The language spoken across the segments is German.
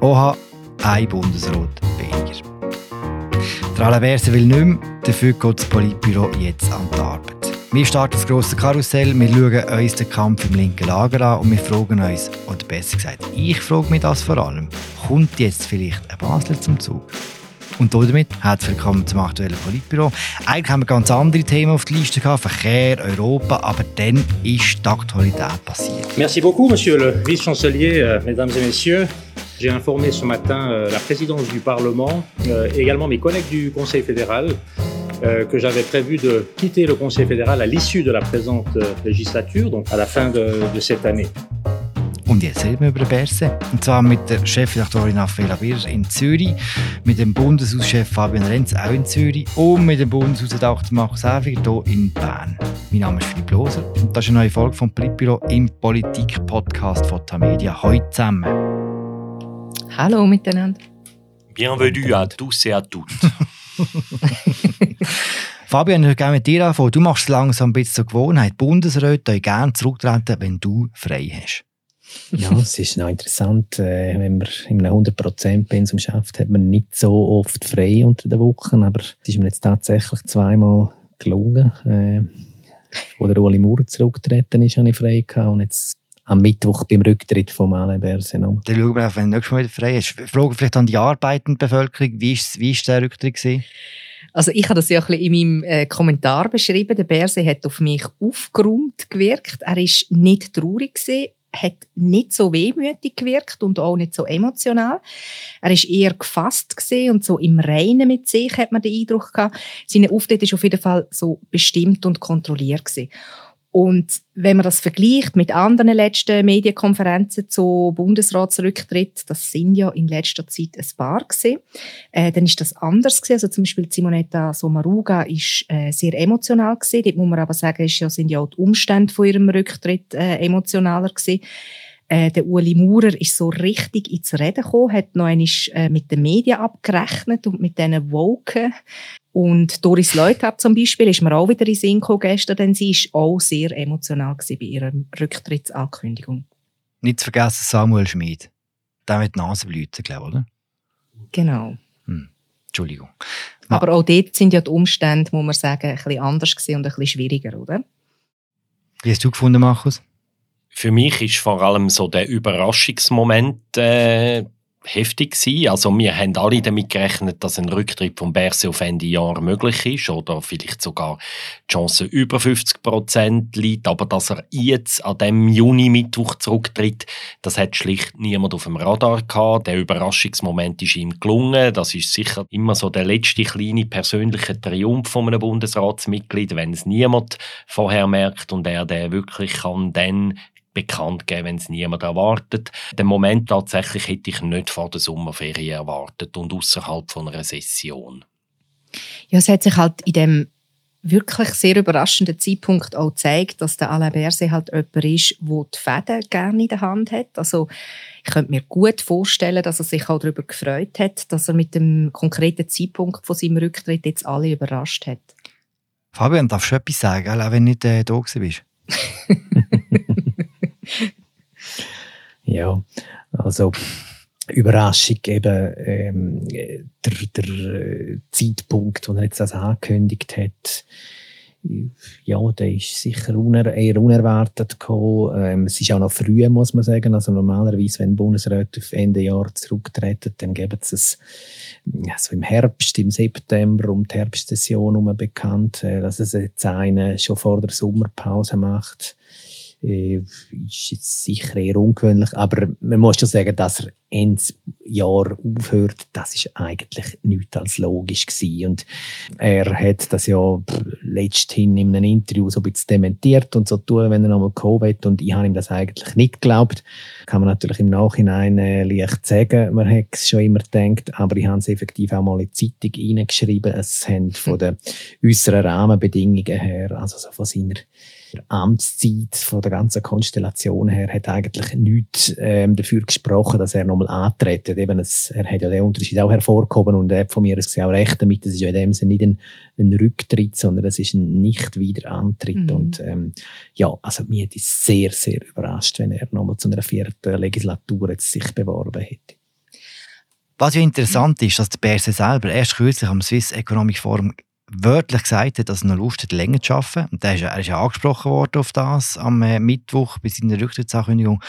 Oha, ein Bundesrat weniger. Der Alain Berset will nicht mehr, dafür geht das Politbüro jetzt an die Arbeit. Wir starten das grosse Karussell, wir schauen uns den Kampf im linken Lager an und wir fragen uns, oder besser gesagt, ich frage mich das vor allem, kommt jetzt vielleicht ein Basler zum Zug? Und damit herzlich willkommen zum aktuellen Politbüro. Eigentlich haben wir ganz andere Themen auf der Liste gehabt, Verkehr, Europa, aber dann ist die Aktualität passiert. Merci beaucoup, Monsieur le Vice-Chancelier, euh, Mesdames et Messieurs. J'ai informé ce matin euh, la présidence du Parlement euh, et également mes collègues du Conseil fédéral Euh, que j'avais prévu de quitter le Conseil fédéral à l'issue de la présente euh, législature, donc à la fin de, de cette année. Und jetzt reden wir über den Berse. Und zwar mit der Chefredaktorin Afela Birr in Zürich, mit dem Bundeshauschef Fabian Renz auch in Zürich und mit dem Bundeshausredakteur Markus Häfiger hier in Bern. Mein Name ist Philipp Loser und das ist eine neue Folge vom Politbüro im Politik-Podcast von Tamedia. Heute zusammen. Hallo miteinander. Bienvenue à tous et à toutes. Fabian, ich gerne mit dir anfangen. Du machst es langsam ein bisschen zur Gewohnheit. Bundesräte gerne zurücktreten, wenn du frei hast. ja, es ist noch interessant, äh, wenn man in einem 100%-Pensum schafft, hat man nicht so oft frei unter den Wochen, aber es ist mir jetzt tatsächlich zweimal gelungen. Äh, wo der Ueli Maurer zurückgetreten ist, habe ich frei gehabt und jetzt am Mittwoch beim Rücktritt vom Alain Berset. Dann schauen wir auf, wenn du nächstes Mal wieder frei ist. Frage vielleicht an die arbeitende Bevölkerung, wie ist, wie ist der Rücktritt gewesen? Also ich habe das ja ein bisschen in meinem äh, Kommentar beschrieben. Der Berse hat auf mich aufgeräumt gewirkt. Er ist nicht traurig gewesen, hat nicht so wehmütig gewirkt und auch nicht so emotional. Er ist eher gefasst und so im Reinen mit sich hat man den Eindruck gehabt. Seine Auftritt ist auf jeden Fall so bestimmt und kontrolliert gewesen. Und wenn man das vergleicht mit anderen letzten Medienkonferenzen zu Bundesratsrücktritt, das sind ja in letzter Zeit ein paar gewesen, äh, dann ist das anders gewesen. Also zum Beispiel Simonetta Sommaruga ist äh, sehr emotional gewesen. Dort muss man aber sagen, ist ja, sind ja auch die Umstände von ihrem Rücktritt äh, emotionaler gewesen. Äh, der Uli Maurer ist so richtig ins Reden gekommen, hat noch einmal äh, mit den Medien abgerechnet und mit diesen Woken und Doris Leuthard zum Beispiel ist mir auch wieder in Sinn gekommen gestern, denn sie war auch sehr emotional bei ihrer Rücktrittsankündigung. Nicht zu vergessen Samuel Schmid. Der mit Nasenblüten, glaube ich, oder? Genau. Hm. Entschuldigung. Aber auch dort sind ja die Umstände, muss man sagen, ein bisschen anders und ein bisschen schwieriger, oder? Wie hast du gefunden, Markus? Für mich ist vor allem so der Überraschungsmoment äh, heftig gewesen. Also wir haben alle damit gerechnet, dass ein Rücktritt von Berse auf Ende Jahr möglich ist oder vielleicht sogar die Chance über 50 Prozent liegt. Aber dass er jetzt an dem Juni-Mittwoch zurücktritt, das hat schlicht niemand auf dem Radar gehabt. Der Überraschungsmoment ist ihm gelungen. Das ist sicher immer so der letzte kleine persönliche Triumph von einem Bundesratsmitglied, wenn es niemand vorher merkt und er der wirklich kann dann bekannt geben, wenn es niemand erwartet. Den Moment tatsächlich hätte ich nicht vor der Sommerferien erwartet und außerhalb von einer Session. Ja, es hat sich halt in dem wirklich sehr überraschenden Zeitpunkt auch gezeigt, dass der Alain Berset halt jemand ist, der die Fäden gerne in der Hand hat. Also ich könnte mir gut vorstellen, dass er sich auch darüber gefreut hat, dass er mit dem konkreten Zeitpunkt von seinem Rücktritt jetzt alle überrascht hat. Fabian, darfst du etwas sagen, auch wenn du nicht äh, da bist? Ja, also Überraschung eben ähm, der, der äh, Zeitpunkt, wo er jetzt das angekündigt hat, ja, der ist sicher uner eher unerwartet gekommen. Ähm, es ist auch noch früh, muss man sagen. Also normalerweise, wenn Bundesräte auf Ende Jahr zurücktreten, dann geben sie es also im Herbst, im September, um die Herbstsession herum bekannt, äh, dass es jetzt eine schon vor der Sommerpause macht äh, ist jetzt sicher eher ungewöhnlich, aber man muss schon sagen, dass er Ende Jahr aufhört, das ist eigentlich nichts als logisch gewesen. Und er hat das ja letzthin in einem Interview so ein bisschen dementiert und so tun, wenn er nochmal will. Und ich habe ihm das eigentlich nicht geglaubt. Kann man natürlich im Nachhinein äh, leicht sagen, man hat es schon immer gedacht, aber ich habe es effektiv auch mal in die Zeitung reingeschrieben. Es haben von den äußeren Rahmenbedingungen her, also so von seiner Amtszeit, von der ganzen Konstellation her, hat eigentlich nichts ähm, dafür gesprochen, dass er nochmal antreten. Eben, es, er hat ja den Unterschied auch hervorgehoben und er hat von mir auch recht damit. Das ist ja in dem Sinne nicht ein, ein Rücktritt, sondern es ist ein Nicht-Wiederantritt. Mhm. Und ähm, ja, also mir hat es sehr, sehr überrascht, wenn er nochmal zu einer vierten Legislatur jetzt sich beworben hätte. Was ja interessant ist, dass der Berse selber erst kürzlich am Swiss Economic Forum wörtlich gesagt hat, dass er noch Lust hat, länger zu arbeiten. Und ist, er ist ja angesprochen worden auf das am äh, Mittwoch bei seiner Rücktrittsankündigung.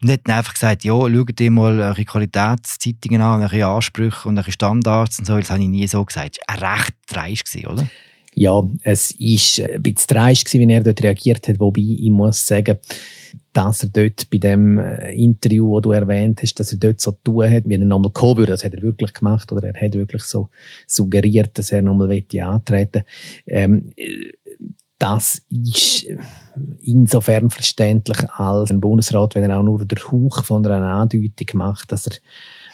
Und hat dann einfach gesagt, ja, schaut dir mal eure Qualitätszeitungen an, eure Ansprüche und eure Standards und so. Das habe ich nie so gesagt. Das war recht dreist, oder? Ja, es war ein bisschen dreist, wie er dort reagiert hat. Wobei ich muss sagen, dass er dort bei dem äh, Interview, das du erwähnt hast, dass er dort so tun hat, wie er nochmal kommen würde. Das hat er wirklich gemacht oder er hat wirklich so suggeriert, dass er nochmal antreten ähm, das ist insofern verständlich als ein Bundesrat, wenn er auch nur der Hauch von einer Andeutung macht, dass er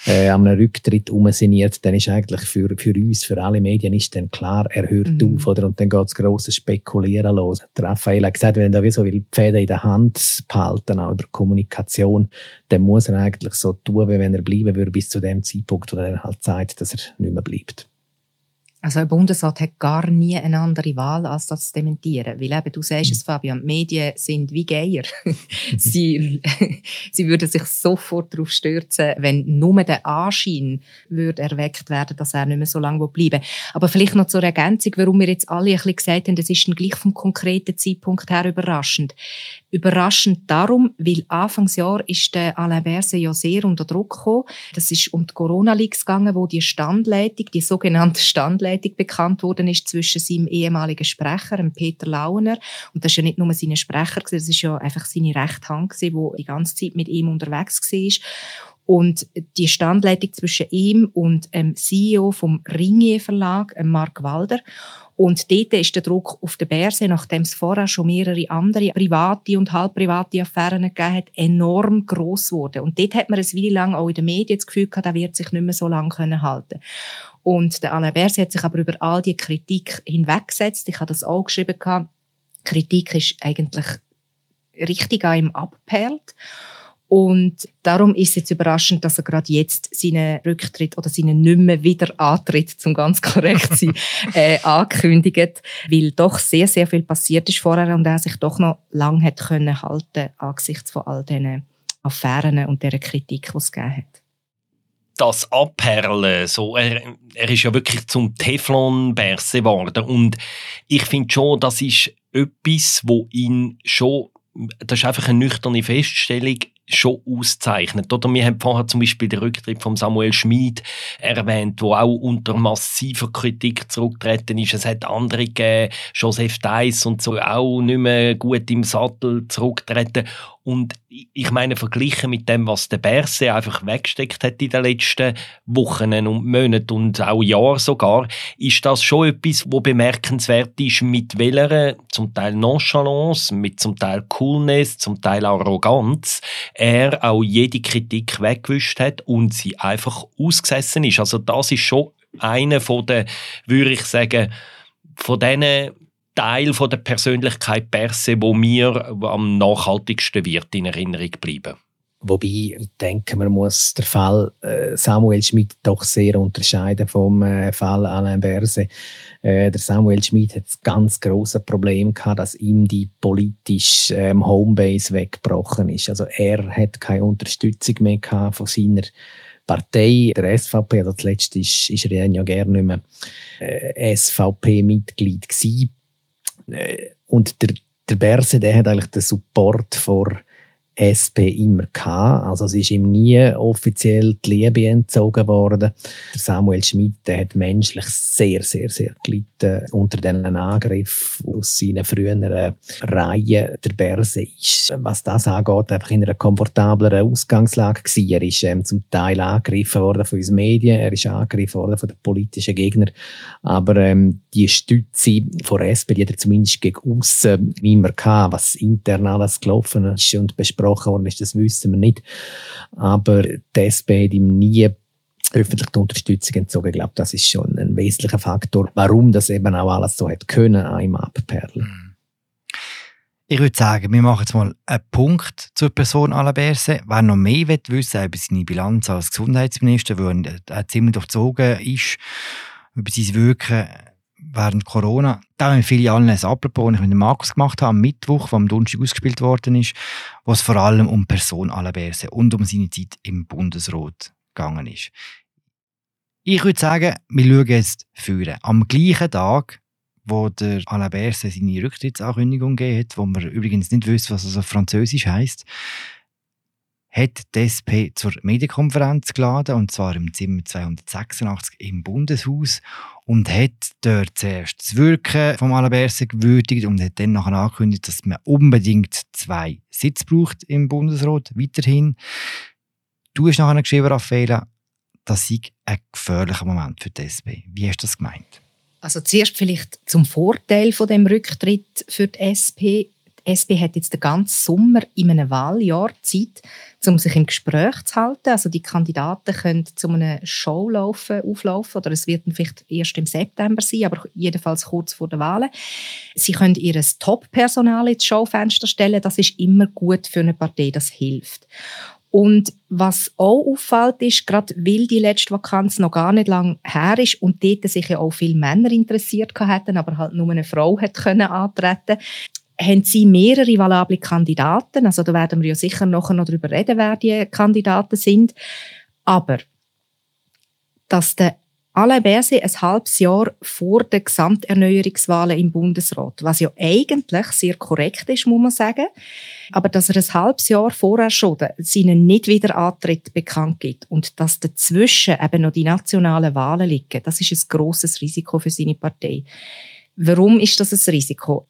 äh, an einem Rücktritt umsiniert, dann ist eigentlich für, für uns, für alle Medien, ist dann klar, er hört mhm. auf, oder? Und dann geht das grosse Spekulieren los. Der Raphael hat gesagt, wenn er da wie so will, die Fäden in der Hand behalten, auch über Kommunikation, dann muss er eigentlich so tun, wie wenn er bleiben würde, bis zu dem Zeitpunkt, wo er halt sagt, dass er nicht mehr bleibt. Also ein Bundesrat hat gar nie eine andere Wahl, als das zu dementieren. Weil eben, du sagst es, Fabian, die Medien sind wie Geier. sie, sie würden sich sofort darauf stürzen, wenn nur der Anschein würde erweckt werden, dass er nicht mehr so lange bleiben will. Aber vielleicht noch zur Ergänzung, warum wir jetzt alle ein bisschen gesagt haben, das ist dann gleich vom konkreten Zeitpunkt her überraschend. Überraschend darum, weil Anfangsjahr ist der Alain Berset ja sehr unter Druck gekommen. Das ist um die Corona-Leaks gegangen, wo die Standleitung, die sogenannte Standleitung, Verspätung bekannt worden ist zwischen seinem ehemaligen Sprecher, Peter Launer, und das ist ja nicht nur sein Sprecher, das ist ja einfach seine rechte Hand, die die ganze Zeit mit ihm unterwegs war. Und die Standleitung zwischen ihm und dem CEO vom Ringier Verlag, Mark Walder. Und dort ist der Druck auf der Börse, nachdem es vorher schon mehrere andere private und halbprivate Affären gegeben hat, enorm groß geworden. Und dort hat man ein Weile lang auch in den Medien das Gefühl gehabt, der wird sich nicht mehr so lange halten können und der Alain Berset hat sich aber über all die Kritik hinweggesetzt. Ich habe das auch geschrieben. Kritik ist eigentlich richtig an ihm abperlt. Und darum ist es jetzt überraschend, dass er gerade jetzt seinen Rücktritt oder seinen nicht mehr wieder Antritt, zum ganz korrekt sein, äh, ankündigt, weil doch sehr, sehr viel passiert ist vorher und er sich doch noch lange hat können halten angesichts von all diesen Affären und der Kritik, die es gegeben hat das Abperlen, so, er, er ist ja wirklich zum Teflon-Berse geworden. Und ich finde schon, das ist etwas, wo ihn schon, das ist einfach eine nüchterne Feststellung, schon auszeichnet. Oder wir haben vorher zum Beispiel den Rücktritt von Samuel Schmid erwähnt, wo auch unter massiver Kritik zurückgetreten ist. Es hat andere gegeben, Joseph Deiss und so, auch nicht mehr gut im Sattel zurückgetreten. Und ich meine, verglichen mit dem, was der Berse einfach weggesteckt hat in den letzten Wochen und Monaten und auch Jahren sogar, ist das schon etwas, wo bemerkenswert ist, mit welcher zum Teil Nonchalance, mit zum Teil Coolness, zum Teil Arroganz er auch jede Kritik weggewischt hat und sie einfach ausgesessen ist. Also das ist schon einer von der, würde ich sagen, von diesen Teil von der Persönlichkeit Perse, wo mir am nachhaltigsten wird in Erinnerung bleiben. Wobei, ich denke, man muss den Fall äh, Samuel Schmidt doch sehr unterscheiden vom äh, Fall Alain Berse. Äh, der Samuel Schmidt hat das ganz große Problem gehabt, dass ihm die politische ähm, Homebase weggebrochen ist. Also er hat keine Unterstützung mehr gehabt von seiner Partei, der SVP. Also zuletzt ist, ist er ja gerne nicht mehr SVP-Mitglied gewesen. Und der, der Berse, der hat eigentlich den Support vor SP immer gehabt. Also es ist ihm nie offiziell die Liebe entzogen worden. Samuel Schmidt der hat menschlich sehr, sehr, sehr gelitten unter diesen Angriffen aus seinen früheren Reihen. Der Berse ist, was das angeht, einfach in einer komfortableren Ausgangslage gewesen. Er ist ähm, zum Teil angegriffen worden von uns Medien, er ist angegriffen worden von den politischen Gegnern, aber ähm, die Stütze von SP, die hat er zumindest gegen aussen immer gehabt, was intern alles gelaufen ist und besprochen besprochen worden ist, das wissen wir nicht. Aber die SP hat ihm nie öffentlich die Unterstützung entzogen. Ich glaube, das ist schon ein wesentlicher Faktor, warum das eben auch alles so hat können, ihm abperlen. Mhm. Ich würde sagen, wir machen jetzt mal einen Punkt zur Person Alaberse. Wer noch mehr will wissen über seine Bilanz als Gesundheitsminister, wo er ziemlich durchzogen ist, über sein Wirken während Corona. Da haben viele allen ein Apropos, das ich mit Markus gemacht habe, am Mittwoch, wo am Donnerstag ausgespielt worden ist, wo es vor allem um Person Alaberse und um seine Zeit im Bundesrat gegangen ist. Ich würde sagen, wir schauen jetzt führen. Am gleichen Tag, wo der Alain Berset seine Rücktrittsankündigung gegeben hat, wo man übrigens nicht wüsste, was das auf Französisch heisst, hat die SP zur Medienkonferenz geladen, und zwar im Zimmer 286 im Bundeshaus und hat dort zuerst das Wirken von Alain Berset gewürdigt und hat dann nachher angekündigt, dass man unbedingt zwei Sitze braucht im Bundesrat, weiterhin. Du hast nachher geschrieben, Raffaella, das sei ein gefährlicher Moment für die SP. Wie hast du das gemeint? Also zuerst vielleicht zum Vorteil von dem Rücktritt für die SP. Die SP hat jetzt den ganzen Sommer in einem Wahljahr Zeit, um sich im Gespräch zu halten. Also die Kandidaten können zu einem Show laufen, auflaufen oder es wird vielleicht erst im September sein, aber jedenfalls kurz vor der Wahlen. Sie können ihr Top-Personal ins Schaufenster stellen. Das ist immer gut für eine Partei, das hilft. Und was auch auffällt, ist, gerade weil die letzte Vakanz noch gar nicht lang her ist und dort sich ja auch viele Männer interessiert hatten, aber halt nur eine Frau hat können antreten haben sie mehrere valable Kandidaten. Also da werden wir ja sicher nachher noch darüber reden, wer die Kandidaten sind. Aber dass der Alain Berset ein halbes Jahr vor den Gesamterneuerungswahlen im Bundesrat, was ja eigentlich sehr korrekt ist, muss man sagen, aber dass er ein halbes Jahr vorher schon seinen Nicht-Wiederantritt bekannt gibt und dass dazwischen eben noch die nationalen Wahlen liegen, das ist ein grosses Risiko für seine Partei. Warum ist das ein Risiko?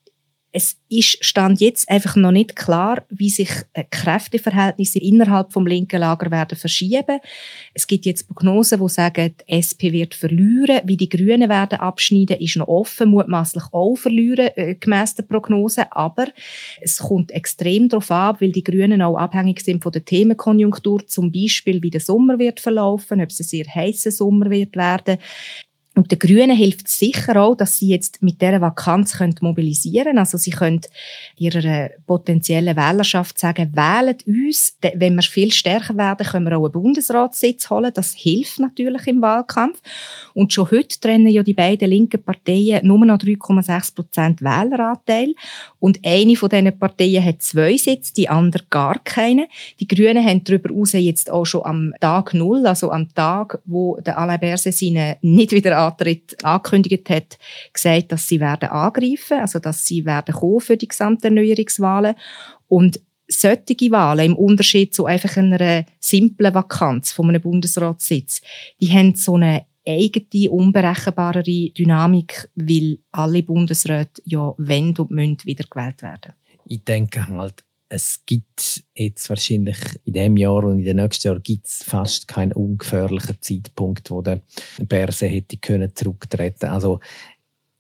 Es ist stand jetzt einfach noch nicht klar, wie sich äh, Kräfteverhältnisse innerhalb vom linken Lager werden verschieben. Es gibt jetzt Prognosen, die sagen, die SP wird verlieren, wie die Grünen werden abschneiden, ist noch offen, mutmaßlich auch verlieren äh, gemäss der Prognose. Aber es kommt extrem darauf ab, weil die Grünen auch abhängig sind von der Themenkonjunktur, zum Beispiel wie der Sommer wird verlaufen, ob es ein sehr heißer Sommer wird werden. Und den Grünen hilft sicher auch, dass sie jetzt mit dieser Vakanz mobilisieren können. Also sie können ihrer potenziellen Wählerschaft sagen, wählt uns. Wenn wir viel stärker werden, können wir auch einen Bundesratssitz holen. Das hilft natürlich im Wahlkampf. Und schon heute trennen ja die beiden linken Parteien nur noch 3,6 Prozent Wähleranteil. Und eine von diesen Parteien hat zwei Sitze, die andere gar keine. Die Grünen haben darüber hinaus jetzt auch schon am Tag Null, also am Tag, wo der Alain Berset seine nicht wieder Antritt angekündigt hat, gesagt, dass sie werden angreifen, also dass sie werden kommen für die Gesamterneuerungswahlen und solche Wahlen, im Unterschied zu einfach einer simplen Vakanz von einem Bundesratssitz, die haben so eine eigene, unberechenbarere Dynamik, weil alle Bundesräte ja wenn und müssen wieder gewählt werden. Ich denke halt, es gibt jetzt wahrscheinlich in dem Jahr und in den nächsten Jahren gibt es fast keinen ungefährlichen Zeitpunkt, wo der Berse hätte können zurücktreten. Also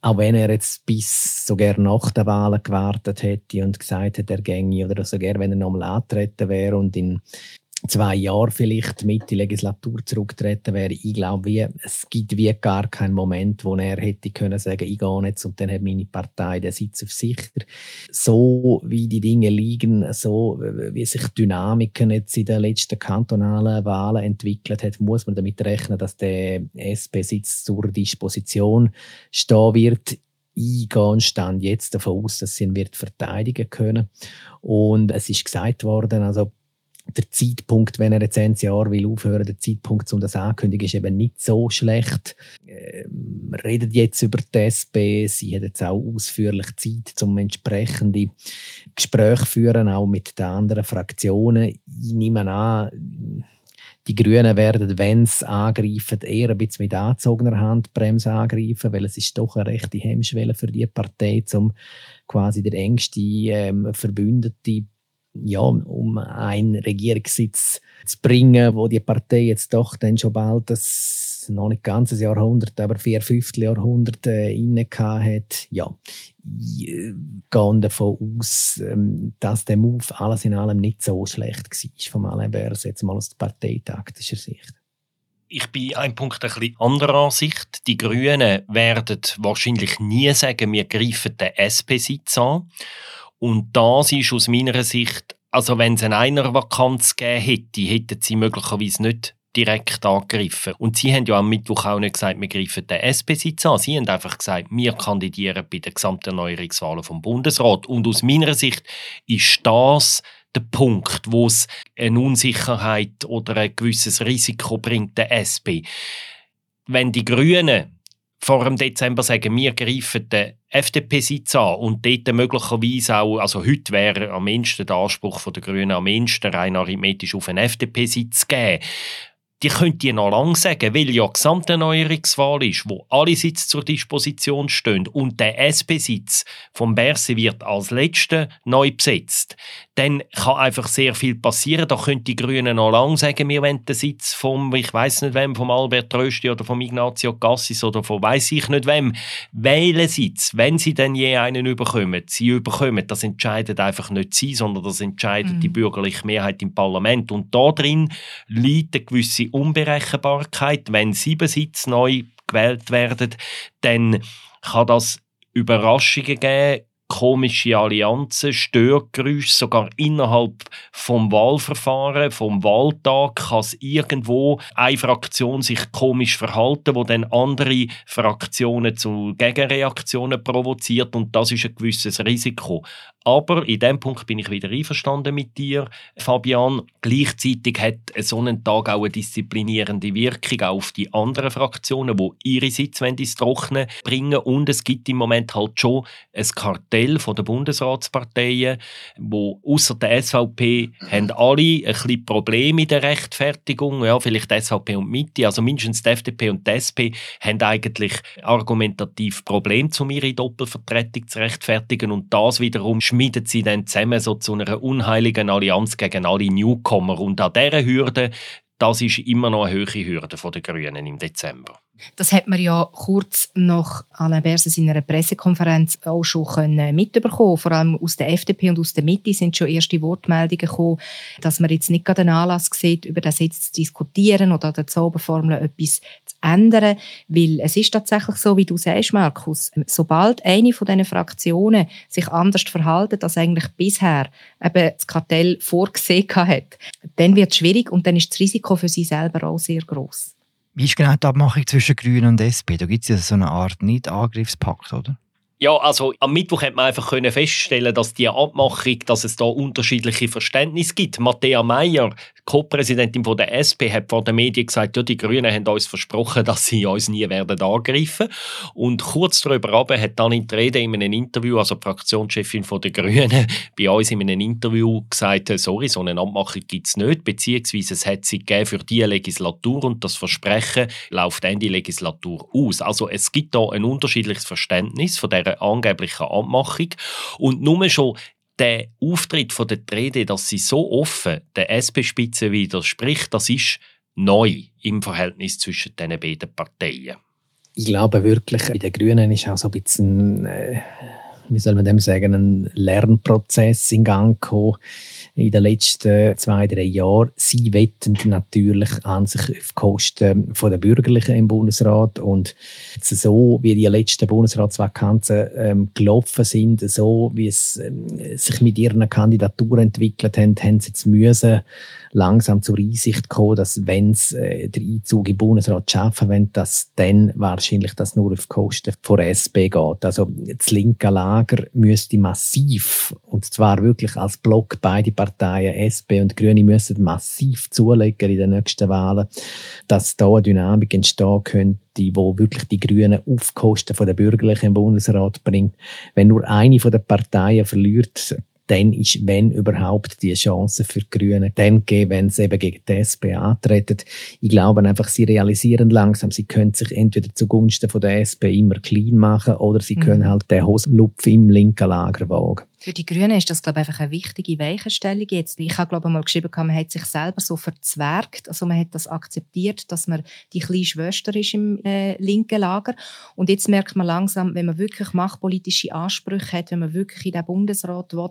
auch wenn er jetzt bis sogar nach der Wahl gewartet hätte und gesagt hätte, er ginge oder sogar wenn er nochmal antreten wäre und in zwei Jahren vielleicht mit die Legislatur zurücktreten wäre. Ich glaube, wie, es gibt wie gar keinen Moment, wo er hätte können sagen, ich gehe jetzt und dann hat meine Partei den Sitz auf sich. So wie die Dinge liegen, so wie sich Dynamiken jetzt in den letzten kantonalen Wahlen entwickelt hat, muss man damit rechnen, dass der SP-Sitz zur Disposition stehen wird. Ich gehe stand jetzt davon aus, dass sie ihn wird verteidigen können. Und es ist gesagt worden, also der Zeitpunkt, wenn er jetzt ein Jahr will aufhören, der Zeitpunkt, um das ankündigen, ist eben nicht so schlecht. Äh, wir reden jetzt über die SP. Sie hat jetzt auch ausführlich Zeit, um entsprechende Gespräche führen, auch mit den anderen Fraktionen. Ich nehme an, die Grünen werden, wenn sie angreifen, eher ein bisschen mit angezogener Handbremse angreifen, weil es ist doch eine rechte Hemmschwelle für die Partei, um quasi der engste ähm, Verbündete ja, um einen Regierungssitz zu bringen, wo die Partei jetzt doch dann schon bald das noch nicht ganzes Jahrhundert, aber vier Fünftel Jahrhundert äh, inne hat. Ja, ich gehe davon aus, ähm, dass der Move alles in allem nicht so schlecht war von Alain Bers, jetzt mal aus parteitaktischer Sicht ich bin ein Punkt ein bisschen anderer Ansicht. Die Grünen werden wahrscheinlich nie sagen, wir greifen den SP-Sitz an. Und das ist aus meiner Sicht, also wenn es eine Einer-Vakanz gegeben hätte, hätten sie möglicherweise nicht direkt angegriffen. Und sie haben ja am Mittwoch auch nicht gesagt, wir greifen den SP-Sitz an. Sie haben einfach gesagt, wir kandidieren bei den Gesamterneuerungswahlen vom Bundesrat. Und aus meiner Sicht ist das der Punkt, wo es eine Unsicherheit oder ein gewisses Risiko bringt, der SP. wenn die Grünen vor dem Dezember sagen, wir greifen den FDP-Sitz an. Und dort möglicherweise auch, also heute wäre am mindesten der Anspruch der Grünen am mindesten rein arithmetisch auf einen FDP-Sitz geben die könnt ihr noch lange sagen, weil ja Gesamterneuerungswahl ist, wo alle Sitze zur Disposition stehen und der SP-Sitz vom Berse wird als letzter neu besetzt, dann kann einfach sehr viel passieren. Da können die Grünen noch lange sagen, wir wollen den Sitz vom, ich weiß nicht wem, vom Albert Rösti oder vom Ignazio Cassis oder von weiß ich nicht wem, wählen Sitz, wenn sie dann je einen überkommen. Sie überkommen, das entscheidet einfach nicht sie, sondern das entscheidet mhm. die bürgerliche Mehrheit im Parlament. Und da drin liegt eine gewisse Unberechenbarkeit. Wenn sieben Sitze neu gewählt werden, dann kann das Überraschungen geben, komische Allianzen, Störgeräusche, sogar innerhalb vom Wahlverfahren, vom Wahltag kann es irgendwo eine Fraktion sich komisch verhalten, wo dann andere Fraktionen zu Gegenreaktionen provoziert und das ist ein gewisses Risiko. Aber in dem Punkt bin ich wieder einverstanden mit dir, Fabian. Gleichzeitig hat so ein Tag auch eine disziplinierende Wirkung auf die anderen Fraktionen, wo ihre Sitze ins Trockene bringen. Und es gibt im Moment halt schon ein Kartell von der Bundesratsparteien, wo außer der SVP haben alle ein bisschen Probleme in der Rechtfertigung. Ja, vielleicht die SVP und Mitte, also mindestens die FDP und die SP haben eigentlich argumentativ Probleme, um ihre Doppelvertretung zu rechtfertigen. Und das wiederum schmiedet sie dann zusammen so zu einer unheiligen Allianz gegen alle Newcomer. Und an dieser Hürde, das ist immer noch eine hohe Hürde der Grünen im Dezember. Das hat man ja kurz nach Alain Berset in einer Pressekonferenz auch schon mitbekommen. Vor allem aus der FDP und aus der Mitte sind schon erste Wortmeldungen gekommen, dass man jetzt nicht gerade einen Anlass sieht, über das jetzt zu diskutieren oder an der Zauberformel etwas ändern. Weil es ist tatsächlich so, wie du sagst, Markus, sobald eine von diesen Fraktionen sich anders verhalten, als eigentlich bisher eben das Kartell vorgesehen hat, dann wird es schwierig und dann ist das Risiko für sie selber auch sehr groß. Wie ist genau die Abmachung zwischen Grünen und SP? Da gibt es ja so eine Art Nicht-Angriffspakt, oder? Ja, also am Mittwoch hat man einfach können feststellen, dass die Abmachung, dass es da unterschiedliche Verständnisse gibt. Matthäa Meyer, Co-Präsidentin der SP, hat vor den Medien gesagt, ja, die Grünen haben uns versprochen, dass sie uns nie werden angreifen. Und kurz darüber hat dann in Rede in einem Interview, also die Fraktionschefin der Grünen, bei uns in einem Interview gesagt, sorry, so eine Abmachung gibt es nicht, beziehungsweise es hat sie für diese Legislatur und das Versprechen läuft Ende Legislatur aus. Also es gibt da ein unterschiedliches Verständnis von der dieser angeblichen Abmachung. Und nur schon der Auftritt von der Rede, dass sie so offen der SP-Spitze widerspricht, das ist neu im Verhältnis zwischen diesen beiden Parteien. Ich glaube wirklich, bei den Grünen ist auch so ein bisschen, äh, wie soll man dem sagen, ein Lernprozess in Gang gekommen in den letzten zwei, drei Jahren. Sie wetten natürlich an sich auf Kosten der Bürgerlichen im Bundesrat und so wie die letzten Bundesratsvakanzen ähm, gelaufen sind, so wie es ähm, sich mit ihren Kandidaturen entwickelt haben, haben sie jetzt müssen langsam zur Einsicht kommen, dass wenn sie äh, den Einzug im Bundesrat schaffen wollen, dass dann wahrscheinlich das nur auf Kosten von SP geht. Also das linke Lager müsste massiv, und zwar wirklich als Block beide Parteien, SP und Grüne, müssen massiv zulegen in den nächsten Wahlen, dass da eine Dynamik entstehen könnte, die wo wirklich die Grünen auf Kosten der Bürgerlichen im Bundesrat bringt. Wenn nur eine von den Parteien verliert, dann ist, wenn überhaupt, die Chance für die Grünen dann geben, wenn sie eben gegen die SP antreten. Ich glaube einfach, sie realisieren langsam, sie können sich entweder zugunsten von der SP immer clean machen oder sie mhm. können halt den Hosenlupf im linken Lager wagen. Für die Grünen ist das, glaube ich, einfach eine wichtige Weichenstellung jetzt. Ich habe, glaube ich, mal geschrieben, man hat sich selber so verzwergt. Also man hat das akzeptiert, dass man die kleine Schwester ist im äh, linken Lager. Und jetzt merkt man langsam, wenn man wirklich machtpolitische Ansprüche hat, wenn man wirklich in den Bundesrat will,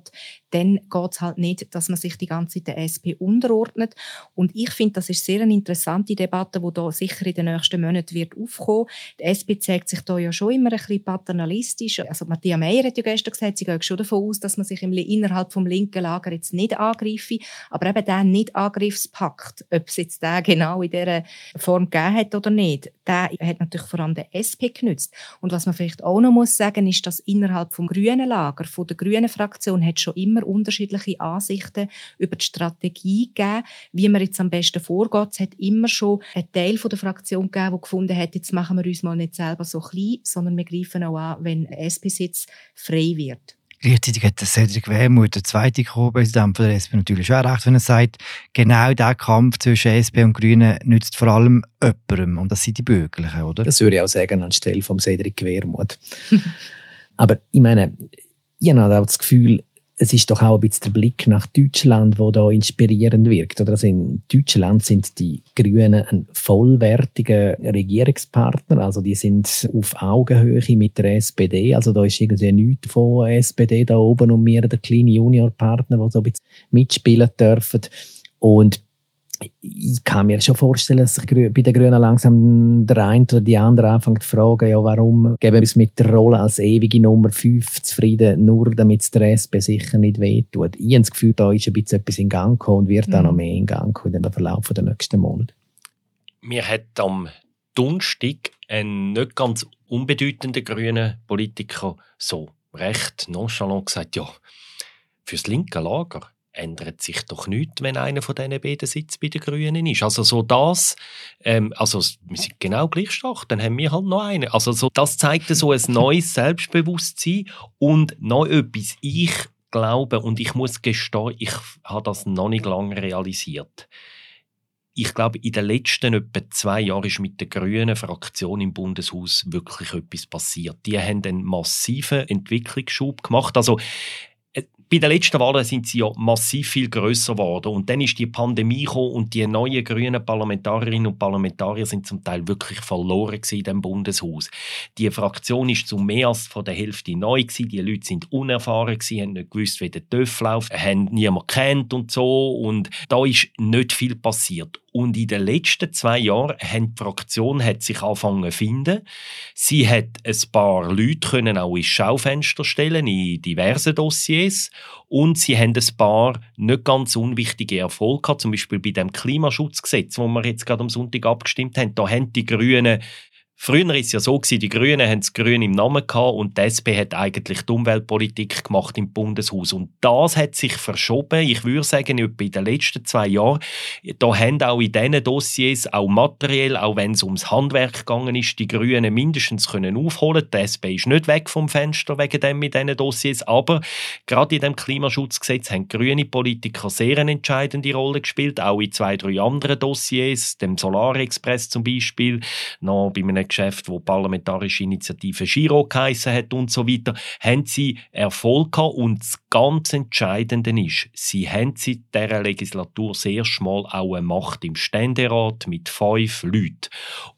dann geht es halt nicht, dass man sich die ganze Zeit der SP unterordnet. Und ich finde, das ist sehr eine interessante Debatte, die da sicher in den nächsten Monaten wird aufkommen. Die SP zeigt sich da ja schon immer ein bisschen paternalistisch. Also Matthias Meyer hat ja gestern gesagt, sie geht schon davon aus, dass man sich innerhalb vom linken Lager jetzt nicht angreife. Aber eben der Nicht-Angriffspakt, ob es jetzt der genau in dieser Form gegeben hat oder nicht, der hat natürlich vor allem der SP genützt. Und was man vielleicht auch noch muss sagen, ist, dass innerhalb vom grünen Lager, von der grünen Fraktion, hat schon immer unterschiedliche Ansichten über die Strategie gegeben, wie man jetzt am besten vorgeht. Es hat immer schon einen Teil von der Fraktion gegeben, der gefunden hat, jetzt machen wir uns mal nicht selber so klein, sondern wir greifen auch an, wenn SP-Sitz frei wird. Gleichzeitig hat Cedric Wermuth, der zweite Co-Präsident der SP, natürlich auch recht, wenn er sagt, genau dieser Kampf zwischen SP und Grünen nützt vor allem jemandem. Und das sind die Bürgerlichen, oder? Das würde ich auch sagen anstelle von Cedric Wermuth. Aber ich meine, ich habe auch das Gefühl, es ist doch auch ein bisschen der Blick nach Deutschland, wo da inspirierend wirkt. Oder also in Deutschland sind die Grünen ein vollwertiger Regierungspartner, also die sind auf Augenhöhe mit der SPD. Also da ist irgendwie nichts von SPD da oben und wir der kleine Juniorpartner, der so ein bisschen mitspielen dürfen. Und ich kann mir schon vorstellen, dass sich bei den Grünen langsam der eine oder die andere anfängt zu fragen, ja, warum geben wir uns mit der Rolle als ewige Nummer 5 zufrieden, nur damit es der SP sicher nicht wehtut. Ich habe das Gefühl, da ist ein bisschen etwas in Gang gekommen und wird mhm. auch noch mehr in Gang kommen im Verlauf der nächsten Monate. Mir hat am Donnerstag ein nicht ganz unbedeutender grüner Politiker so recht nonchalant gesagt, ja, fürs linke Lager ändert sich doch nichts, wenn einer von diesen beiden Sitz bei den Grünen ist. Also so das, ähm, also wir sind genau gleich stark, dann haben wir halt noch einen. Also so, das zeigt so ein neues Selbstbewusstsein und noch etwas. Ich glaube und ich muss gestehen, ich habe das noch nicht lange realisiert. Ich glaube, in den letzten etwa zwei Jahren ist mit der grünen Fraktion im Bundeshaus wirklich etwas passiert. Die haben einen massiven Entwicklungsschub gemacht. Also bei den letzten Wahlen sind sie ja massiv viel größer geworden und dann ist die Pandemie gekommen und die neuen grünen Parlamentarierinnen und Parlamentarier sind zum Teil wirklich verloren in dem Bundeshaus. Die Fraktion ist zu mehr als von der Hälfte neu gewesen. Die Leute sind unerfahren gewesen, haben nicht gewusst, wie der TÜV läuft, haben niemand kennt und so und da ist nicht viel passiert. Und in den letzten zwei Jahren hat die Fraktion hat sich angefangen zu finden. Sie hat ein paar Leute können auch ins Schaufenster stellen in diversen Dossiers. Und sie haben ein paar nicht ganz unwichtige Erfolge gehabt, zum Beispiel bei dem Klimaschutzgesetz, wo wir jetzt gerade am Sonntag abgestimmt haben. Da haben die Grünen Früher war es ja so, die Grünen haben das Grün im Namen gehabt und die SP hat eigentlich die Umweltpolitik gemacht im Bundeshaus. Und das hat sich verschoben. Ich würde sagen, in den letzten zwei Jahren, da haben auch in diesen Dossiers, auch materiell, auch wenn es ums Handwerk gegangen ist, die Grünen mindestens können aufholen. Die SP ist nicht weg vom Fenster wegen dem mit diesen Dossiers, aber gerade in dem Klimaschutzgesetz haben grüne Politiker sehr eine entscheidende Rolle gespielt, auch in zwei, drei anderen Dossiers, dem Solarexpress zum Beispiel, noch bei einem Geschäft, wo parlamentarische Initiative Giro geheissen hat und so weiter, haben sie Erfolg gehabt und das ganz Entscheidende ist, sie haben seit dieser Legislatur sehr schmal auch eine Macht im Ständerat mit fünf Leuten.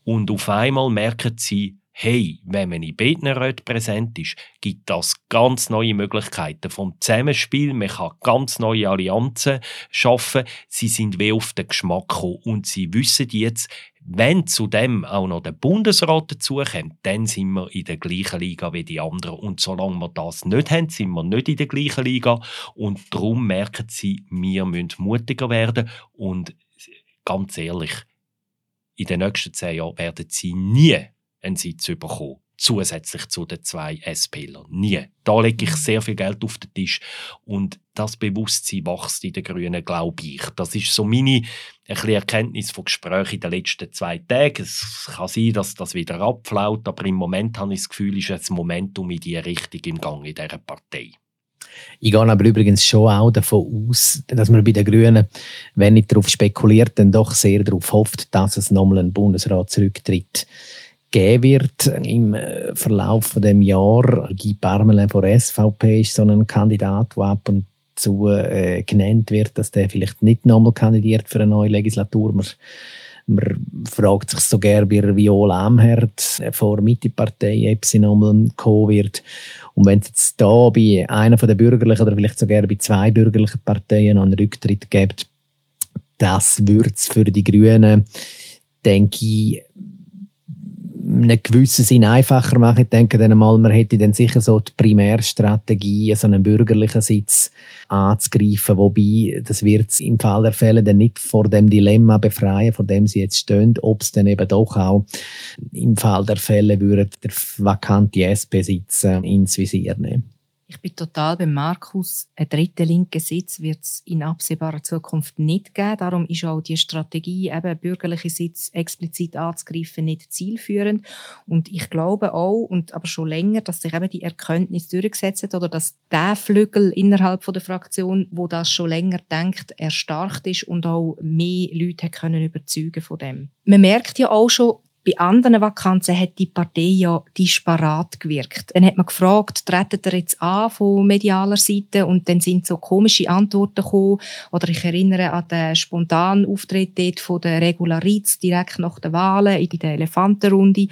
Und auf einmal merken sie, hey, wenn man in beiden präsent ist, gibt das ganz neue Möglichkeiten vom Zusammenspiel. Man kann ganz neue Allianzen schaffen. Sie sind wie auf den Geschmack gekommen und sie wissen jetzt, wenn zudem auch noch der Bundesrat dazukommt, dann sind wir in der gleichen Liga wie die anderen. Und solange wir das nicht haben, sind wir nicht in der gleichen Liga. Und darum merken sie, wir müssen mutiger werden. Und ganz ehrlich, in den nächsten zehn Jahren werden sie nie einen Sitz bekommen zusätzlich zu den zwei SPlern. Nie. Da lege ich sehr viel Geld auf den Tisch und das Bewusstsein wächst in den Grünen, glaube ich. Das ist so meine ein Erkenntnis von Gesprächen in den letzten zwei Tagen. Es kann sein, dass das wieder abflaut, aber im Moment habe ich das Gefühl, ist jetzt Momentum in die Richtung im Gang in dieser Partei. Ich gehe aber übrigens schon auch davon aus, dass man bei den Grünen, wenn nicht darauf spekuliert, dann doch sehr darauf hofft, dass es nochmal ein Bundesrat zurücktritt geben wird im äh, Verlauf von dem Jahr. Guy Parmelin von der SVP ist so ein Kandidat, der ab und zu äh, genannt wird, dass der vielleicht nicht nochmal kandidiert für eine neue Legislatur. Man, man fragt sich so gerne bei Viola Amherd vor Mitte-Partei, ob sie nochmal kommen wird. Und wenn es jetzt da bei einer der bürgerlichen oder vielleicht sogar bei zwei bürgerlichen Parteien einen Rücktritt gibt, das würde es für die Grünen, denke ich, einem gewissen Sinn einfacher machen. Ich denke dann mal, man hätte dann sicher so die Primärstrategie, so einen bürgerlichen Sitz anzugreifen, wobei das wird im Fall der Fälle dann nicht vor dem Dilemma befreien, vor dem sie jetzt stehen, ob es dann eben doch auch im Fall der Fälle würde der vakante SP-Sitz ins Visier nehmen. Ich bin total bei Markus. Einen dritten linken Sitz wird es in absehbarer Zukunft nicht geben. Darum ist auch die Strategie, eben bürgerliche Sitz explizit anzugreifen, nicht zielführend. Und ich glaube auch, und aber schon länger, dass sich eben die Erkenntnis durchgesetzt hat oder dass der Flügel innerhalb der Fraktion, wo das schon länger denkt, erstarkt ist und auch mehr Leute können überzeugen von dem. Man merkt ja auch schon, bei anderen Vakanzen hat die Partei ja disparat gewirkt. Dann hat man gefragt, treten ihr jetzt an von medialer Seite? Und dann sind so komische Antworten gekommen. Oder ich erinnere an den spontanen Auftritt dort von der Regularitz direkt nach den Wahlen in der Elefantenrunde.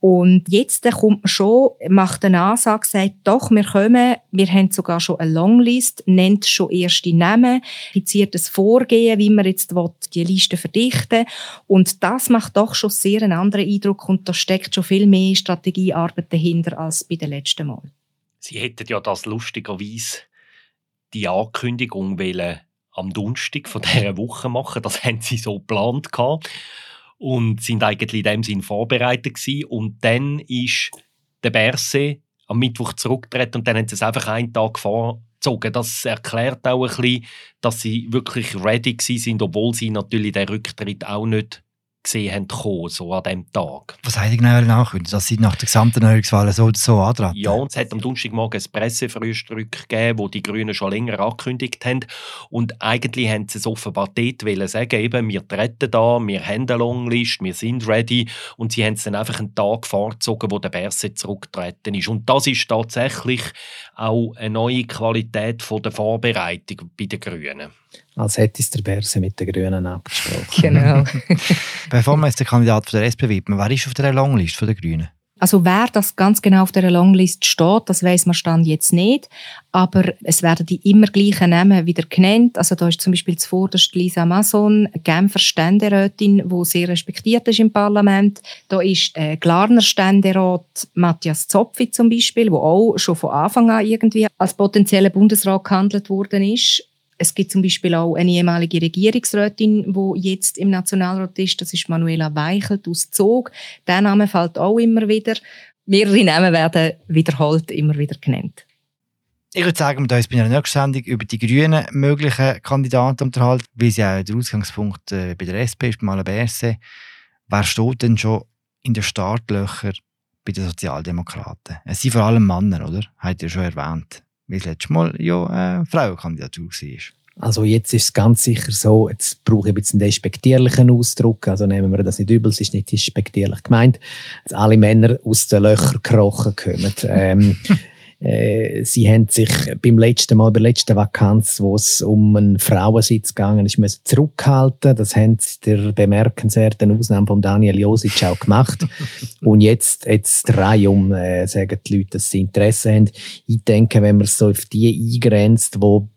Und jetzt kommt man schon, macht eine Ansage, sagt, doch, wir kommen, wir haben sogar schon eine Longlist, nennt schon erste Namen, fiziert das Vorgehen, wie man jetzt die Liste verdichten Und das macht doch schon sehr einen anderen Eindruck und da steckt schon viel mehr Strategiearbeit dahinter als bei den letzten Mal. Sie hätten ja das lustigerweise die Ankündigung wollen am Donnerstag von dieser Woche machen. Das haben sie so geplant und sind eigentlich in dem Sinn vorbereitet gewesen. Und dann ist der Berse am Mittwoch zurückgetreten und dann haben sie es einfach einen Tag vorgezogen. Das erklärt auch ein bisschen, dass sie wirklich ready sind, obwohl sie natürlich den Rücktritt auch nicht gesehen haben, kommen, so an diesem Tag. Was haben die genau nachkündigen? Dass sie nach der gesamten Neuerungswahl so, so antreten? Ja, und es hat am Donnerstagmorgen ein Pressefrühstück gegeben, wo die Grünen schon länger angekündigt haben. Und eigentlich haben sie es offenbar dort wollen sagen, eben, wir treten da, wir haben eine Longlist, wir sind ready. Und sie haben es dann einfach einen Tag vorgezogen, wo der Berse zurückgetreten ist. Und das ist tatsächlich auch eine neue Qualität von der Vorbereitung bei den Grünen. Als hätte es der Berse mit den Grünen abgesprochen. Genau. Bevor wir jetzt den Kandidat von der SP widmen, wer ist auf der Longlist der Grünen? Also wer das ganz genau auf der Longlist steht, das weiß man stand jetzt nicht. Aber es werden die immer gleichen Namen wieder genannt. Also da ist zum Beispiel zuvorderst Lisa Mason, Genfer Ständerätin, die sehr respektiert ist im Parlament. Da ist der Glarner Ständerat Matthias Zopfi zum Beispiel, wo auch schon von Anfang an irgendwie als potenzieller Bundesrat gehandelt worden ist. Es gibt zum Beispiel auch eine ehemalige Regierungsrätin, die jetzt im Nationalrat ist. Das ist Manuela Weichelt aus Zog. Der Name fällt auch immer wieder. Mehrere Namen werden wiederholt immer wieder genannt. Ich würde sagen, wir uns bei einer nächsten Sendung über die grünen möglichen Kandidaten unterhalten, wie sie auch der Ausgangspunkt äh, bei der SP ist, bei Malaberse. Wer steht denn schon in den Startlöchern bei den Sozialdemokraten? Es sind vor allem Männer, oder? Habt ihr schon erwähnt wie das letzte Mal ja eine Frauenkandidatur war. Also jetzt ist es ganz sicher so, jetzt brauche ich ein bisschen einen despektierlichen Ausdruck, also nehmen wir das nicht übel, es ist nicht despektierlich gemeint, dass alle Männer aus den Löchern gekrochen kommen. ähm, äh, sie haben sich beim letzten Mal, bei der letzten Vakanz, wo es um einen Frauensitz gegangen ist, müssen zurückhalten. Das haben sie der bemerkenswerten Ausnahme von Daniel Josic auch gemacht. Und jetzt, jetzt drei um, äh, sagen die Leute, dass sie Interesse haben. Ich denke, wenn man so auf die eingrenzt, wo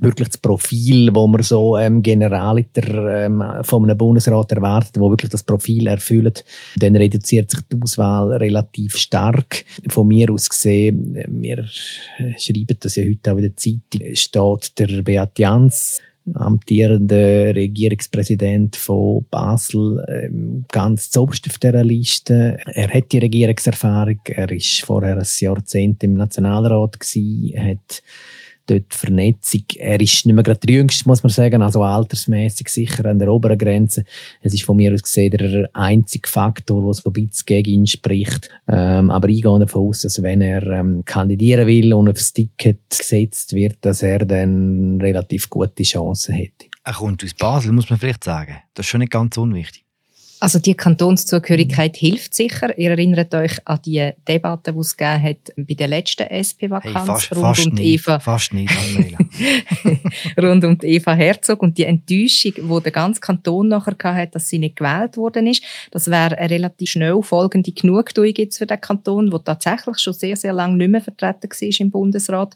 wirklich das Profil, wo man so ähm, Generaliter ähm, von einem Bundesrat erwartet, wo wirklich das Profil erfüllt, dann reduziert sich die Auswahl relativ stark. Von mir aus gesehen, wir schreiben das ja heute auch in der Zeitung, steht der Beat Jans, amtierender Regierungspräsident von Basel, ähm, ganz zoberst auf dieser Liste. Er hat die Regierungserfahrung, er ist vorher ein Jahrzehnt im Nationalrat gewesen, hat dort Vernetzung. Er ist nicht mehr gerade der Jüngste, muss man sagen, also altersmäßig sicher an der oberen Grenze. Es ist von mir aus gesehen der einzige Faktor, der so ein bisschen gegen ihn spricht. Ähm, aber ich gehe davon aus, dass wenn er ähm, kandidieren will und aufs Ticket gesetzt wird, dass er dann relativ gute Chancen hätte. Er kommt aus Basel, muss man vielleicht sagen. Das ist schon nicht ganz unwichtig. Also die Kantonszugehörigkeit hilft sicher. Ihr erinnert euch an die Debatte, die es gegeben hat bei der letzten SP-Vakanz hey, fast, rund fast um nicht, Eva. Fast nicht, rund um Eva Herzog und die Enttäuschung, die der ganze Kanton nachher hatte, dass sie nicht gewählt worden ist. Das wäre eine relativ schnell folgende Genugtuung jetzt für den Kanton, der tatsächlich schon sehr, sehr lange nicht mehr vertreten war im Bundesrat.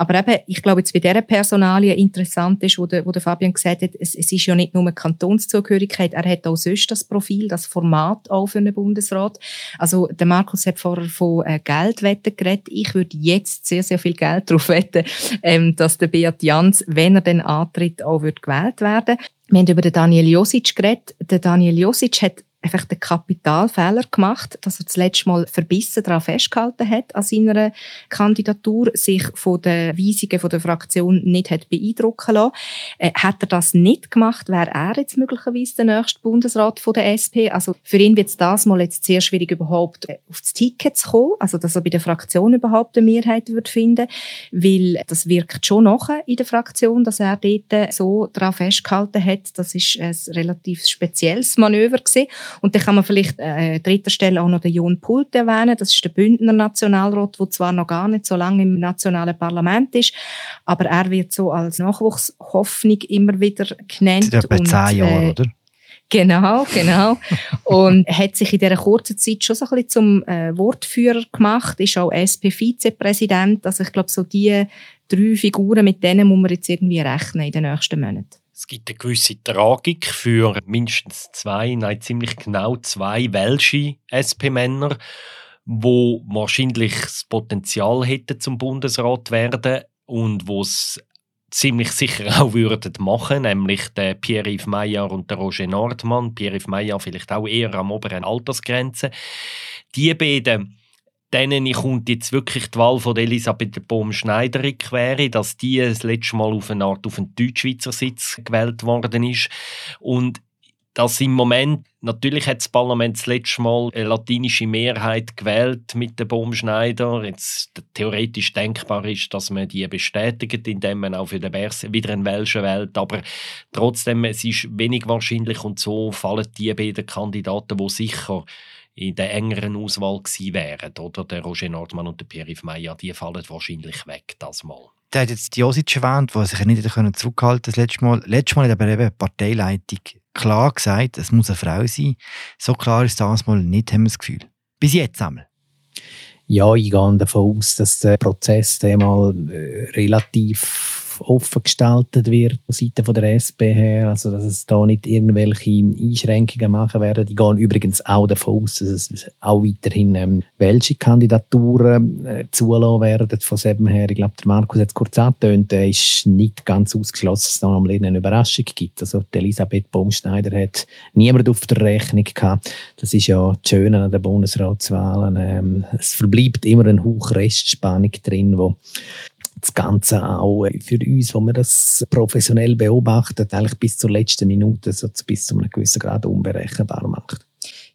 Aber eben, ich glaube, jetzt bei dieser Personalie interessant ist, wo der, wo der Fabian gesagt hat, es, es ist ja nicht nur eine Kantonszugehörigkeit, er hat auch sonst das Problem, Profil, das Format auch für einen Bundesrat. Also der Markus hat vorher von äh, Geldwetten geredet. Ich würde jetzt sehr, sehr viel Geld darauf wetten, ähm, dass der Beat Jans, wenn er dann antritt, auch wird gewählt werden. Wir haben über den Daniel Josic geredet. Der Daniel Josic hat einfach den Kapitalfehler gemacht, dass er das letzte Mal verbissen daran festgehalten hat an seiner Kandidatur, sich von den Weisungen der Fraktion nicht hat beeindrucken lassen. Äh, hat er das nicht gemacht, wäre er jetzt möglicherweise der nächste Bundesrat von der SP. Also für ihn wird es das mal jetzt sehr schwierig überhaupt äh, aufs Ticket zu kommen, also dass er bei der Fraktion überhaupt eine Mehrheit wird finden, weil das wirkt schon nachher in der Fraktion, dass er dort so daran festgehalten hat. Das ist ein relativ spezielles Manöver gewesen. Und dann kann man vielleicht äh, an dritter Stelle auch noch den Jon Pult erwähnen. Das ist der Bündner Nationalrat, der zwar noch gar nicht so lange im nationalen Parlament ist, aber er wird so als Nachwuchshoffnung immer wieder genannt. Etwa zehn Jahren, äh, oder? Genau, genau. und hat sich in dieser kurzen Zeit schon so ein bisschen zum äh, Wortführer gemacht, ist auch SP-Vizepräsident. Also ich glaube, so die drei Figuren, mit denen muss man jetzt irgendwie rechnen in den nächsten Monaten. Es gibt eine gewisse Tragik für mindestens zwei, nein, ziemlich genau zwei welsche SP-Männer, wo wahrscheinlich das Potenzial hätten zum Bundesrat werden und wo es ziemlich sicher auch würden machen, nämlich der Pierre-Yves Meyer und der Roger Nordmann. Pierre-Yves Meyer vielleicht auch eher am oberen Altersgrenze. Die beiden denen kommt jetzt wirklich die Wahl von Elisabeth Bohm-Schneider in dass die das letzte Mal auf eine Art auf einen Deutschschweizer Sitz gewählt worden ist. Und dass im Moment, natürlich hat das Parlament das letzte Mal eine latinische Mehrheit gewählt mit der Bohm-Schneider. Jetzt theoretisch denkbar ist, dass man die bestätigt, indem man auch für den Bers wieder einen Welschen wählt. Aber trotzdem, es ist wenig wahrscheinlich und so fallen die beiden Kandidaten, die sicher in der engeren Auswahl gewesen wären. Oder? Der Roger Nordmann und der Pierre-Yves Meyer, die fallen wahrscheinlich weg, das Mal. Der hat jetzt die Josic erwähnt, die sich nicht zurückhalten konnte das letzte Mal. Letztes Mal hat aber eben die Parteileitung klar gesagt, es muss eine Frau sein. So klar ist das mal nicht, haben wir das Gefühl. Bis jetzt einmal. Ja, ich gehe davon aus, dass der Prozess mal äh, relativ offen gestaltet wird von Seiten der SP her, also dass es da nicht irgendwelche Einschränkungen machen werden. Die gehen übrigens auch davon aus, dass es auch weiterhin ähm, welche Kandidaturen äh, zulassen werden von dem her. Ich glaube, der Markus hat es kurz angetönt, er ist nicht ganz ausgeschlossen, dass es da am eine Überraschung gibt. Also Elisabeth Baumschneider hat niemand auf der Rechnung gehabt. Das ist ja das Schöne an den Bundesratswahlen. Ähm, es verbleibt immer ein Hauch Restspannung drin, wo das Ganze auch für uns, wo man das professionell beobachtet, eigentlich bis zur letzten Minute, so bis zu einem gewissen Grad unberechenbar macht.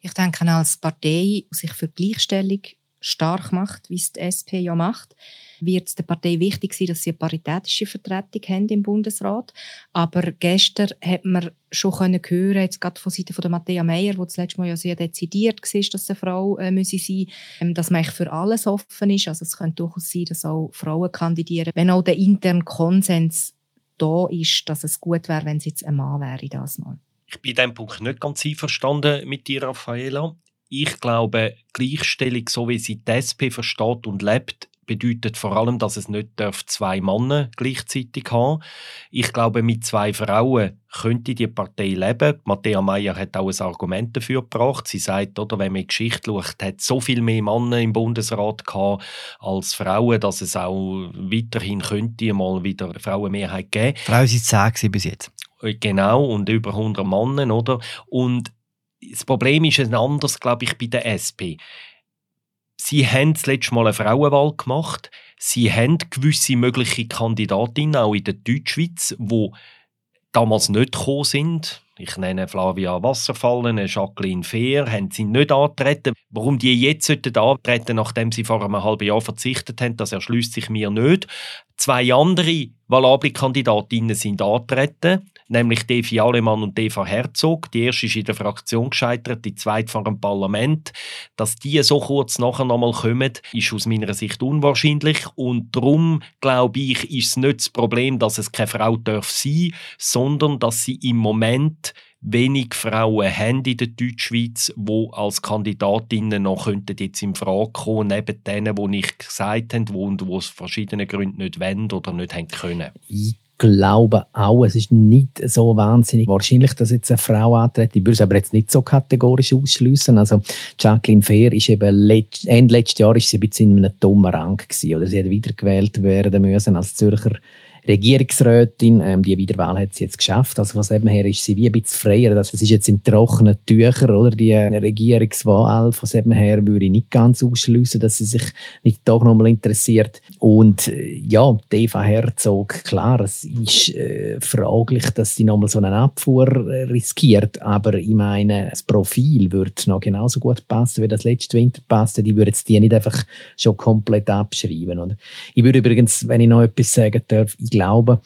Ich denke, als Partei, die sich für Gleichstellung stark macht, wie es die SP ja macht, wird es der Partei wichtig sein, dass sie eine paritätische Vertretung haben im Bundesrat. Aber gestern hat man schon können hören, jetzt gerade von Seiten von der Matthäa Meyer, wo das letzte Mal ja sehr dezidiert war, dass eine Frau äh, müsse sein, ähm, dass man für alles offen ist. Also es könnte durchaus sein, dass auch Frauen kandidieren, wenn auch der interne Konsens da ist, dass es gut wäre, wenn es jetzt ein Mann wäre, das mal. Ich bin in diesem Punkt nicht ganz einverstanden mit dir, Raffaela. Ich glaube, Gleichstellung, so wie sie die SP versteht und lebt, bedeutet vor allem, dass es nicht zwei Männer gleichzeitig haben Ich glaube, mit zwei Frauen könnte die Partei leben. Matthäa Meyer hat auch ein Argument dafür gebracht. Sie sagt, oder, wenn man in die Geschichte schaut, hat so viel mehr Männer im Bundesrat gehabt als Frauen, dass es auch weiterhin könnte mal wieder eine Frauenmehrheit geben. Frauen sind zehn bis jetzt. Genau, und über 100 Männer, oder? Und das Problem ist ein anderes, glaube ich, bei der SP. Sie haben das letzte Mal eine Frauenwahl gemacht. Sie haben gewisse mögliche Kandidatinnen, auch in der Deutschschweiz, die damals nicht gekommen sind. Ich nenne Flavia Wasserfallen, Jacqueline Fehr, haben sie nicht antreten. Warum die jetzt antreten nachdem sie vor einem halben Jahr verzichtet haben, das erschließt sich mir nicht. Zwei andere valable Kandidatinnen sind antreten, nämlich Devi Alemann und Eva Herzog. Die erste ist in der Fraktion gescheitert, die zweite vor dem Parlament. Dass die so kurz nachher nochmal kommen, ist aus meiner Sicht unwahrscheinlich. Und darum, glaube ich, ist es nicht das Problem, dass es keine Frau darf sein, sondern dass sie im Moment wenig Frauen haben in der Deutschschweiz, die als Kandidatinnen noch könnten jetzt in Frage kommen, neben denen, die nicht gesagt haben, die, die aus verschiedenen Gründen nicht wollen oder nicht haben können. Glaube auch, es ist nicht so wahnsinnig wahrscheinlich, dass jetzt eine Frau antritt. Ich würde es aber jetzt nicht so kategorisch ausschließen. Also Jacqueline Fair ist eben letzt, Ende letzten Jahr ist sie ein bisschen in einem dummen Rang gewesen, oder sie hat wiedergewählt werden müssen als Zürcher Regierungsrätin. Ähm, die Wiederwahl hat sie jetzt geschafft. Also von dem her ist sie wie ein bisschen freier. Das ist jetzt in trockenen Tüchern, oder? Die Regierungswahl von dem her würde ich nicht ganz ausschließen, dass sie sich nicht doch nochmal interessiert. Und äh, ja, Eva Herzog, klar, es ist äh, fraglich, dass sie nochmal so eine Abfuhr äh, riskiert. Aber ich meine, das Profil würde noch genauso gut passen, wie das letzte Winter passte. Die würde jetzt die nicht einfach schon komplett abschreiben. Oder? Ich würde übrigens, wenn ich noch etwas sagen darf, ich glaube,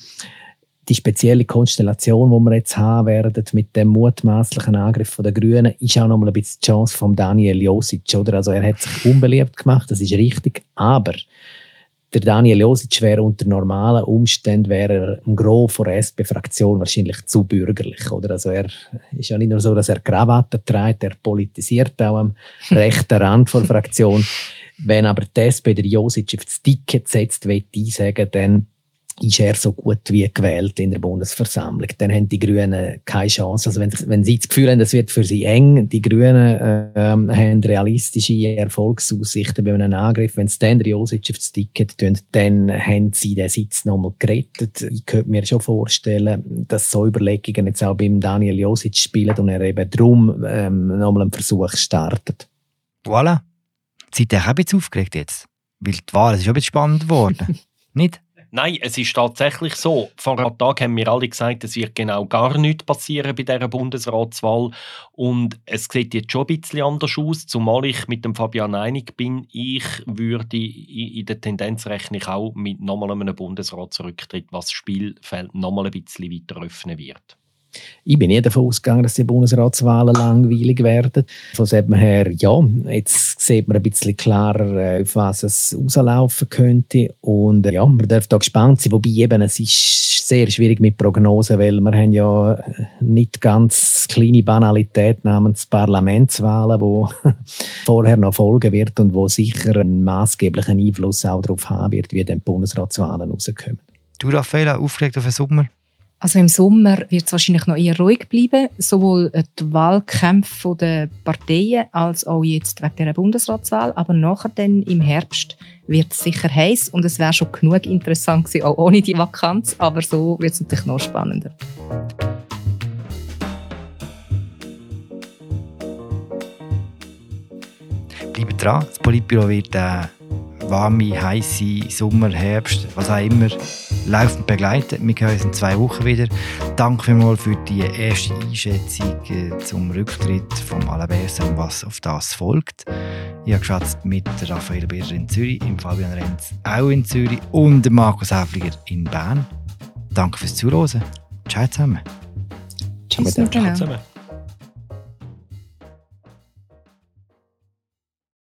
die spezielle Konstellation, die wir jetzt haben werden mit dem mutmaßlichen Angriff der Grünen, ist auch noch mal ein bisschen die Chance von Daniel Josic. Oder? Also er hat sich unbeliebt gemacht, das ist richtig, aber der Daniel Josic wäre unter normalen Umständen wäre er im Gros der SP-Fraktion wahrscheinlich zu bürgerlich. Oder? Also er ist ja nicht nur so, dass er Krawatte trägt, er politisiert auch am rechten Rand der Fraktion. Wenn aber die SP der Josic auf das Ticket setzt, will ich sagen, dann ist er so gut wie gewählt in der Bundesversammlung. Dann haben die Grünen keine Chance. Also wenn, wenn sie das Gefühl haben, es wird für sie eng, die Grünen äh, haben realistische Erfolgsaussichten bei einem Angriff. Wenn sie dann Josic aufs Ticket tun, dann haben sie den Sitz nochmal gerettet. Ich könnte mir schon vorstellen, dass so Überlegungen jetzt auch beim Daniel Josic spielen und er eben darum ähm, nochmal einen Versuch startet. Voilà. Seid ihr auch ein bisschen aufgeregt jetzt? Weil die Wahl ist schon ein bisschen spannend geworden. nicht? Nein, es ist tatsächlich so. Vor einem Tag haben wir alle gesagt, es wird genau gar nichts passieren bei dieser Bundesratswahl. Und es sieht jetzt schon ein bisschen anders aus, zumal ich mit dem Fabian einig bin. Ich würde in der Tendenz rechne ich auch mit nochmal einem Bundesratsrücktritt, was das Spielfeld nochmal ein bisschen weiter öffnen wird. Ich bin nie davon ausgegangen, dass die Bundesratswahlen langweilig werden. Von dem her, ja, jetzt sieht man ein bisschen klarer, äh, auf was es rauslaufen könnte. Und äh, ja, man darf da gespannt sein. Wobei eben, es ist sehr schwierig mit Prognosen, weil wir haben ja äh, nicht ganz kleine Banalität namens Parlamentswahlen, wo vorher noch folgen wird und wo sicher einen maßgeblichen Einfluss auch darauf haben wird, wie die Bundesratswahlen rauskommen. Du, Raffaella, aufgeregt auf den Sommer? Also im Sommer wird es wahrscheinlich noch eher ruhig bleiben, sowohl die Wahlkämpfe der Parteien als auch jetzt wegen der Bundesratswahl. Aber nachher dann im Herbst wird es sicher heiß und es wäre schon genug interessant gewesen, auch ohne die Vakanz. Aber so wird es natürlich noch spannender. Bleibt dran, das Politbüro wird äh, warme, heiße Sommer, Herbst, was auch immer, laufend begleiten. Wir hören uns in zwei Wochen wieder. Danke vielmals für die erste Einschätzung äh, zum Rücktritt von Alabersa und was auf das folgt. Ich habe geschwätzt mit Raphael Birrer in Zürich, im Fabian Renz auch in Zürich und Markus Häfliger in Bern. Danke fürs Zuhören. Ciao zusammen. Tschüss. Ciao zusammen.